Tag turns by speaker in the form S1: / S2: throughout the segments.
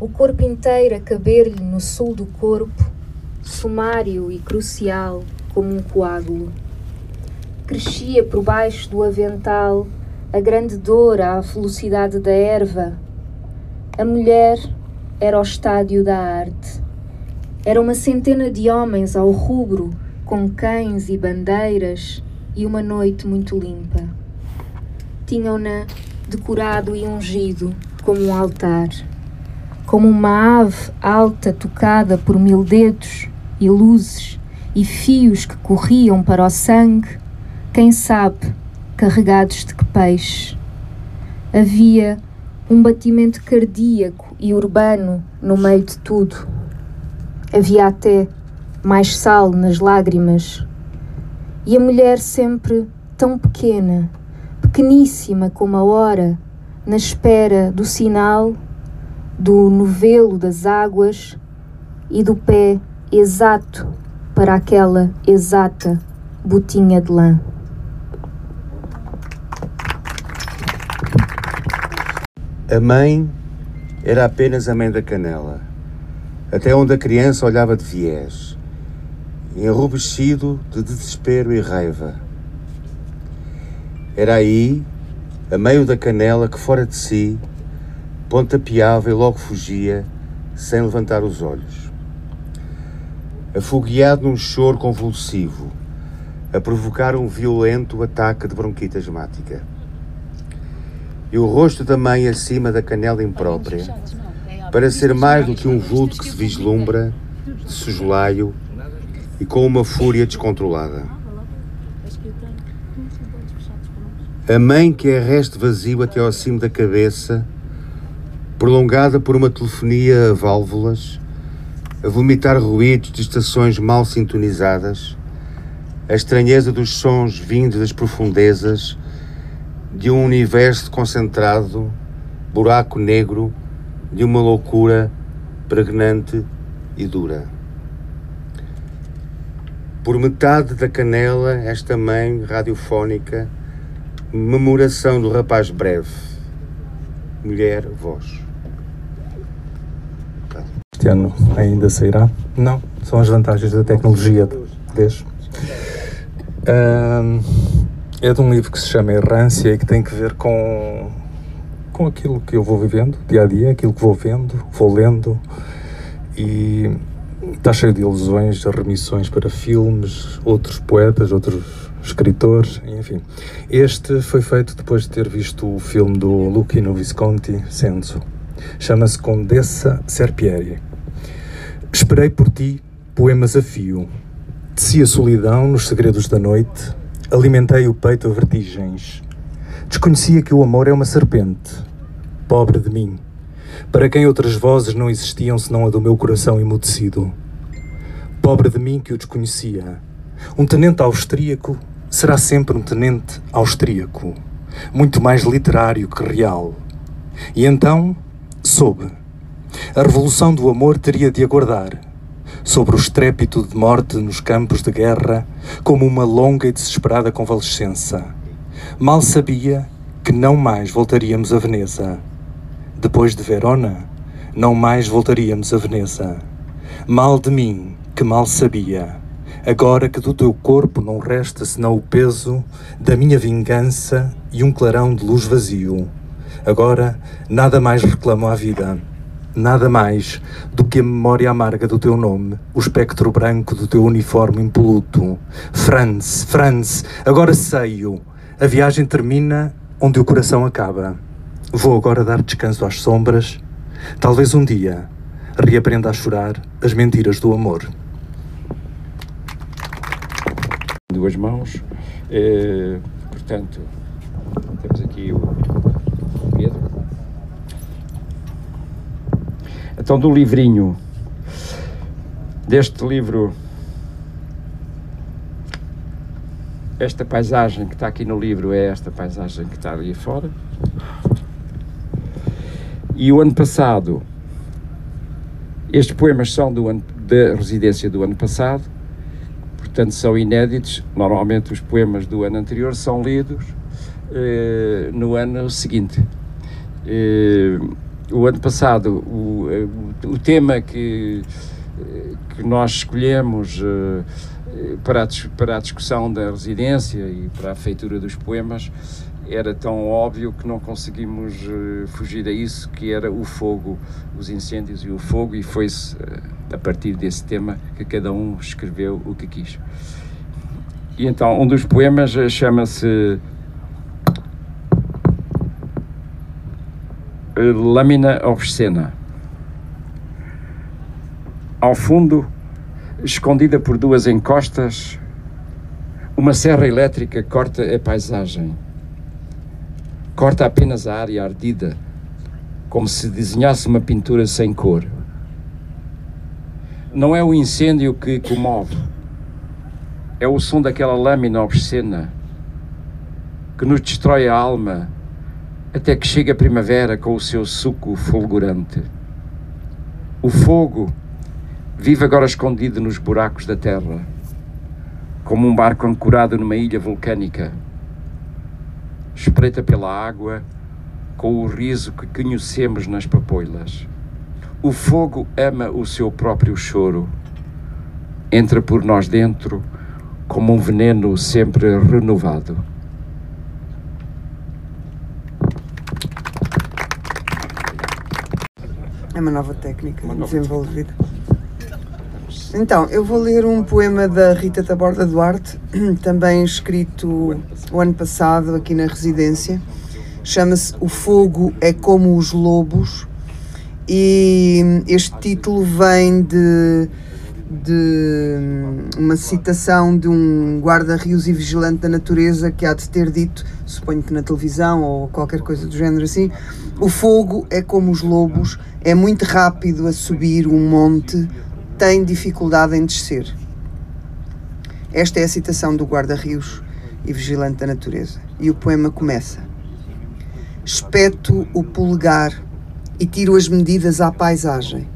S1: o corpo inteiro a caber-lhe no sul do corpo, sumário e crucial como um coágulo. Crescia por baixo do avental a grande dor à velocidade da erva. A mulher era o estádio da arte. Era uma centena de homens ao rubro, com cães e bandeiras, e uma noite muito limpa. Tinham-na decorado e ungido como um altar, como uma ave alta tocada por mil dedos e luzes e fios que corriam para o sangue, quem sabe, carregados de que peixe. Havia um batimento cardíaco e urbano no meio de tudo. Havia até mais sal nas lágrimas. E a mulher sempre tão pequena, pequeníssima como a hora, na espera do sinal, do novelo das águas e do pé exato para aquela exata botinha de lã.
S2: A mãe era apenas a mãe da canela, até onde a criança olhava de viés, enrubescido de desespero e raiva. Era aí, a meio da canela que fora de si, pontapeava e logo fugia, sem levantar os olhos. Afogueado num choro convulsivo, a provocar um violento ataque de bronquite asmática e o rosto da mãe acima da canela imprópria, para ser mais do que um vulto que se vislumbra, de sujolaio e com uma fúria descontrolada. A mãe que é resto vazio até ao cimo da cabeça, prolongada por uma telefonia a válvulas, a vomitar ruídos de estações mal sintonizadas, a estranheza dos sons vindos das profundezas de um universo concentrado, buraco negro, de uma loucura pregnante e dura. Por metade da canela, esta mãe radiofónica, memoração do rapaz breve, mulher, voz.
S3: Este ano ainda sairá? Não, são as vantagens da tecnologia, vês? Um, é de um livro que se chama Errância e que tem que ver com, com aquilo que eu vou vivendo dia a dia, aquilo que vou vendo, vou lendo e está cheio de ilusões, de remissões para filmes, outros poetas, outros escritores, enfim. Este foi feito depois de ter visto o filme do Luchino Visconti, Senso. Chama-se Condessa Serpieri. Esperei por ti poemas a fio. Desci a solidão nos segredos da noite, Alimentei o peito a vertigens. Desconhecia que o amor é uma serpente. Pobre de mim, para quem outras vozes não existiam senão a do meu coração emudecido. Pobre de mim que o desconhecia. Um tenente austríaco será sempre um tenente austríaco, muito mais literário que real. E então soube. A revolução do amor teria de aguardar sobre o estrépito de morte nos campos de guerra, como uma longa e desesperada convalescença. Mal sabia que não mais voltaríamos a Veneza. Depois de Verona, não mais voltaríamos a Veneza. Mal de mim, que mal sabia. Agora que do teu corpo não resta senão o peso da minha vingança e um clarão de luz vazio. Agora nada mais reclamo à vida nada mais do que a memória amarga do teu nome, o espectro branco do teu uniforme impoluto. Franz, Franz, agora sei-o. A viagem termina onde o coração acaba. Vou agora dar descanso às sombras. Talvez um dia reaprenda a chorar as mentiras do amor.
S4: Duas mãos, eh, portanto, temos aqui o Então, do livrinho, deste livro, esta paisagem que está aqui no livro é esta paisagem que está ali fora. E o ano passado, estes poemas são do ano, da residência do ano passado, portanto são inéditos. Normalmente os poemas do ano anterior são lidos eh, no ano seguinte. Eh, o ano passado, o, o, o tema que, que nós escolhemos para a, para a discussão da residência e para a feitura dos poemas era tão óbvio que não conseguimos fugir a isso, que era o fogo, os incêndios e o fogo, e foi-se a partir desse tema que cada um escreveu o que quis. E então, um dos poemas chama-se Lâmina Obscena. Ao fundo, escondida por duas encostas, uma serra elétrica corta a paisagem corta apenas a área ardida, como se desenhasse uma pintura sem cor. Não é o incêndio que comove, é o som daquela lâmina obscena que nos destrói a alma até que chega a primavera com o seu suco fulgurante. O fogo vive agora escondido nos buracos da terra, como um barco ancorado numa ilha vulcânica espreita pela água com o riso que conhecemos nas papoilas. O fogo ama o seu próprio choro. Entra por nós dentro como um veneno sempre renovado.
S5: É uma nova técnica uma nova desenvolvida. Então, eu vou ler um poema da Rita Taborda Duarte, também escrito o ano passado aqui na residência. Chama-se O Fogo é como os Lobos e este título vem de, de uma citação de um guarda-rios e vigilante da natureza que há de ter dito, suponho que na televisão ou qualquer coisa do género assim, o fogo é como os lobos, é muito rápido a subir um monte, tem dificuldade em descer. Esta é a citação do guarda-rios e vigilante da natureza. E o poema começa: Espeto o polegar e tiro as medidas à paisagem.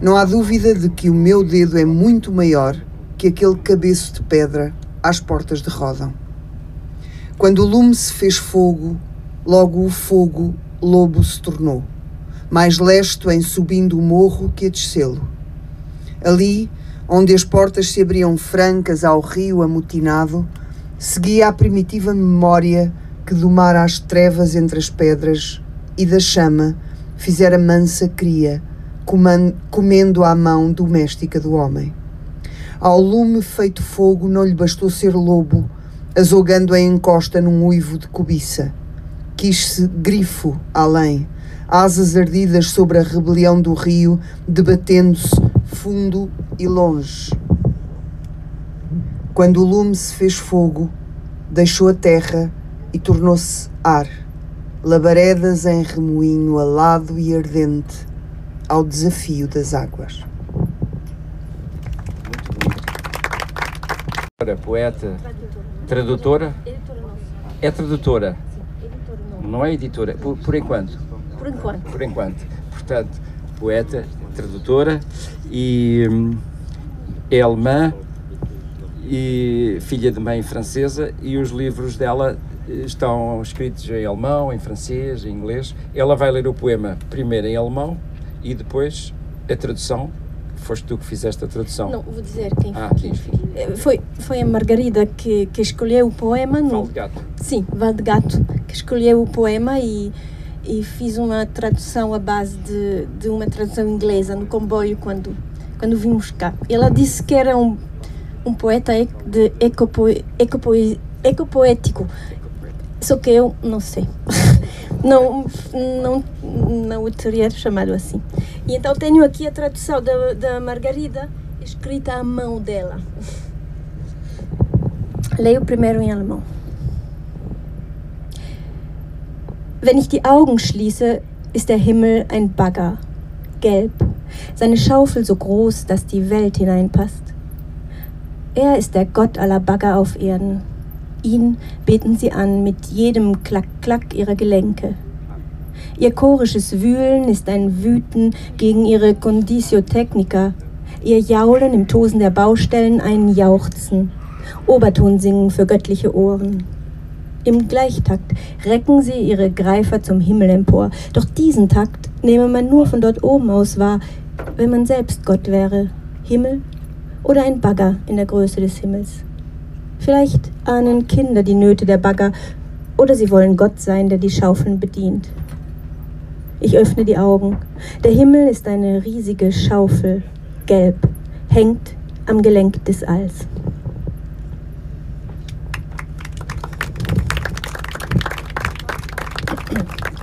S5: Não há dúvida de que o meu dedo é muito maior que aquele cabeço de pedra às portas de Rodão. Quando o lume se fez fogo, logo o fogo lobo se tornou, mais lesto em subindo o morro que a descê-lo Ali, onde as portas se abriam francas ao rio amotinado, seguia a primitiva memória que domara as trevas entre as pedras e da chama fizera mansa cria, comendo à mão doméstica do homem. Ao lume feito fogo não lhe bastou ser lobo, azogando a encosta num uivo de cobiça. Quis-se grifo além, asas ardidas sobre a rebelião do rio, debatendo-se fundo e longe. Quando o lume se fez fogo, deixou a terra e tornou-se ar, labaredas em remoinho alado e ardente ao desafio das águas.
S4: Poeta, tradutora? É tradutora? Não é editora, por, por enquanto.
S6: Por enquanto.
S4: Por enquanto. Portanto, poeta, tradutora e hum, é alemã e filha de mãe francesa e os livros dela estão escritos em alemão, em francês, em inglês. Ela vai ler o poema primeiro em alemão e depois a tradução. Foste tu que fizeste a tradução?
S6: Não, vou dizer quem
S4: ah,
S6: foi. Foi, foi a Margarida que, que escolheu o poema. No...
S4: Val de Gato.
S6: Sim, Val de Gato, que escolheu o poema e e fiz uma tradução à base de, de uma tradução inglesa no comboio quando, quando vimos cá. Ela disse que era um, um poeta de ecopoe, ecopoe, ecopoético, só que eu não sei. não, não, não o teria chamado assim. E então tenho aqui a tradução da, da Margarida, escrita à mão dela. Leio primeiro em alemão. Wenn ich die Augen schließe, ist der Himmel ein Bagger, gelb, seine Schaufel so groß, dass die Welt hineinpasst. Er ist der Gott aller Bagger auf Erden. Ihn beten sie an mit jedem Klack-Klack ihrer Gelenke. Ihr chorisches Wühlen ist ein Wüten gegen ihre Conditio Technica, ihr Jaulen im Tosen der Baustellen ein Jauchzen, Oberton singen für göttliche Ohren. Im Gleichtakt recken sie ihre Greifer zum Himmel empor. Doch diesen Takt nehme man nur von dort oben aus wahr, wenn man selbst Gott wäre. Himmel oder ein Bagger in der Größe des Himmels. Vielleicht ahnen Kinder die Nöte der Bagger oder sie wollen Gott sein, der die Schaufeln bedient. Ich öffne die Augen. Der Himmel ist eine riesige Schaufel, gelb, hängt am Gelenk des Alls.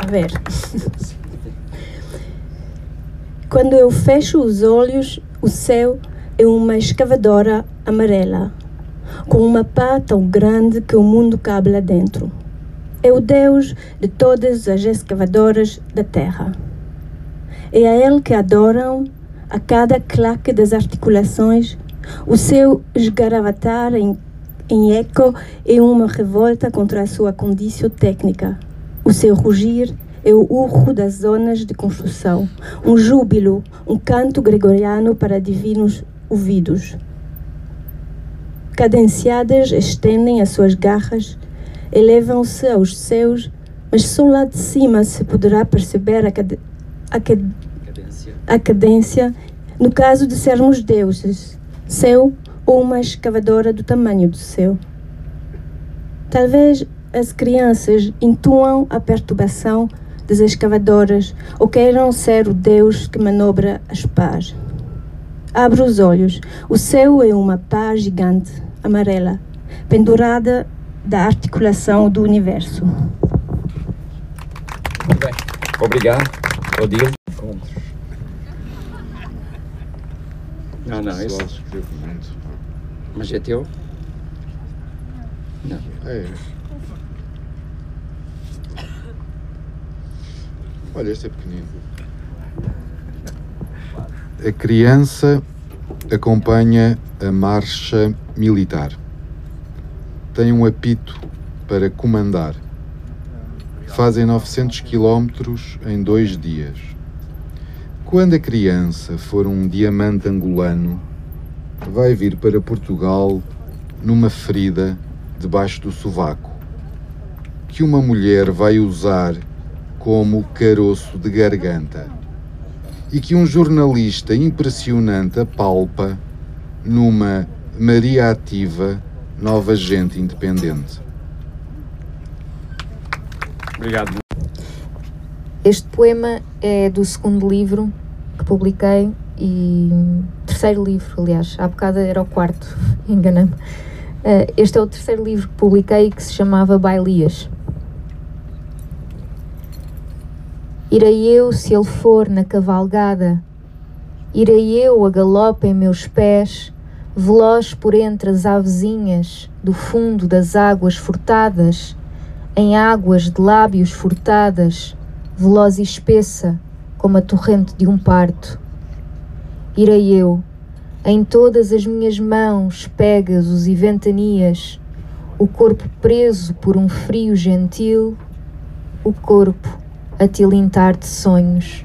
S6: A ver. Quando eu fecho os olhos, o céu é uma escavadora amarela, com uma pá tão grande que o mundo cabe lá dentro. É o Deus de todas as escavadoras da terra. É a Ele que adoram a cada claque das articulações, o seu esgaravatar em, em eco é uma revolta contra a sua condição técnica. O seu rugir é o urro das zonas de construção, um júbilo, um canto gregoriano para divinos ouvidos. Cadenciadas estendem as suas garras, elevam-se aos céus, mas só lá de cima se poderá perceber a, cade a, cade a cadência no caso de sermos deuses, céu ou uma escavadora do tamanho do céu. Talvez as crianças intuam a perturbação das escavadoras ou queiram ser o Deus que manobra as pás. Abro os olhos. O céu é uma pá gigante, amarela, pendurada da articulação do universo.
S4: Muito bem. Obrigado, Odile. Não, não, esse. Mas é teu? Não.
S7: É. Olha, este é pequenino. A criança acompanha a marcha militar. Tem um apito para comandar. Fazem 900 quilómetros em dois dias. Quando a criança for um diamante angolano, vai vir para Portugal numa ferida debaixo do sovaco, que uma mulher vai usar como caroço de garganta e que um jornalista impressionante apalpa numa Maria Ativa, nova gente independente.
S4: Obrigado.
S1: Este poema é do segundo livro que publiquei e terceiro livro, aliás, há bocado era o quarto, enganei-me. Uh, este é o terceiro livro que publiquei que se chamava Bailias. Irei eu se ele for na cavalgada, irei eu a galope em meus pés, veloz por entre as avezinhas do fundo das águas furtadas, em águas de lábios furtadas, veloz e espessa como a torrente de um parto. Irei eu, em todas as minhas mãos, pégasos e ventanias, o corpo preso por um frio gentil, o corpo a tilintar de sonhos.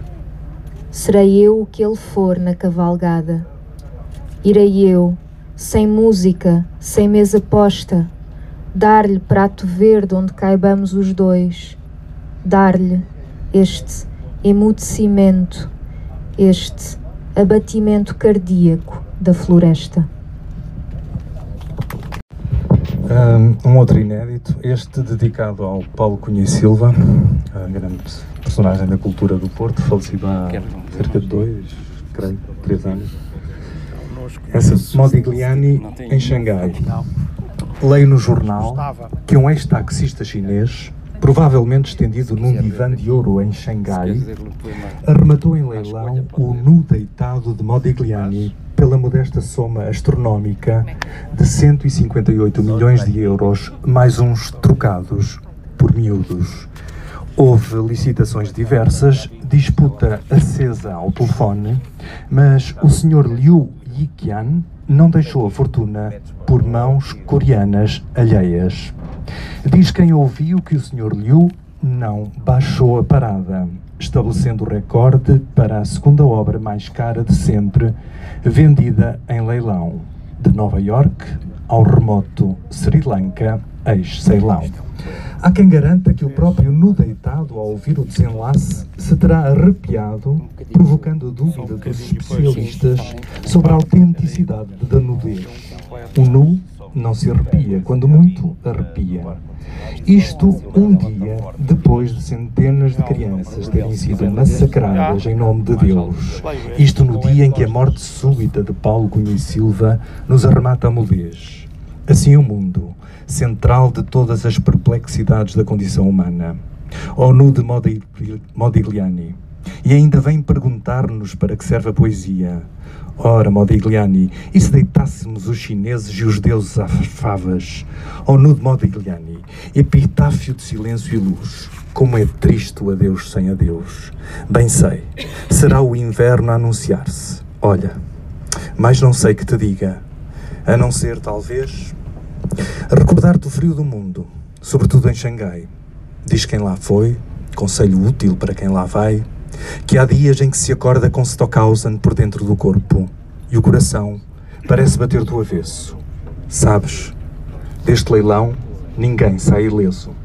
S1: Serei eu o que ele for na cavalgada. Irei eu, sem música, sem mesa posta, dar-lhe prato verde onde caibamos os dois, dar-lhe este emudecimento, este abatimento cardíaco da floresta.
S3: Um outro inédito, este dedicado ao Paulo Cunha Silva, grande personagem da cultura do Porto, falecido há cerca de dois, creio, três anos. Essa Modigliani em Xangai. Leio no jornal que um ex-taxista chinês, provavelmente estendido num divã de ouro em Xangai, arrematou em leilão o nu deitado de Modigliani pela modesta soma astronómica de 158 milhões de euros, mais uns trocados por miúdos. Houve licitações diversas, disputa acesa ao telefone, mas o Sr. Liu Yiqian não deixou a fortuna por mãos coreanas alheias. Diz quem ouviu que o Sr. Liu não baixou a parada, estabelecendo o recorde para a segunda obra mais cara de sempre, vendida em leilão, de Nova York ao remoto Sri Lanka, ex-Ceilão. Há quem garanta que o próprio nu deitado, ao ouvir o desenlace, se terá arrepiado, provocando a dúvida dos especialistas sobre a autenticidade da nudez. O nu não se arrepia, quando muito arrepia. Isto um dia depois de centenas de crianças terem sido massacradas em nome de Deus. Isto no dia em que a morte súbita de Paulo Cunha e Silva nos arremata a mudez. Assim o mundo, central de todas as perplexidades da condição humana. Ou nu de Modigliani. E ainda vem perguntar-nos para que serve a poesia. Ora, Modigliani, e se deitássemos os chineses e os deuses às favas? Ou nu de Modigliani, epitáfio de silêncio e luz. Como é triste o adeus sem adeus. Bem sei, será o inverno a anunciar-se. Olha, mas não sei que te diga, a não ser, talvez, recordar-te o frio do mundo, sobretudo em Xangai. Diz quem lá foi, conselho útil para quem lá vai, que há dias em que se acorda com Stockhausen por dentro do corpo e o coração parece bater do avesso. Sabes, deste leilão ninguém sai ileso.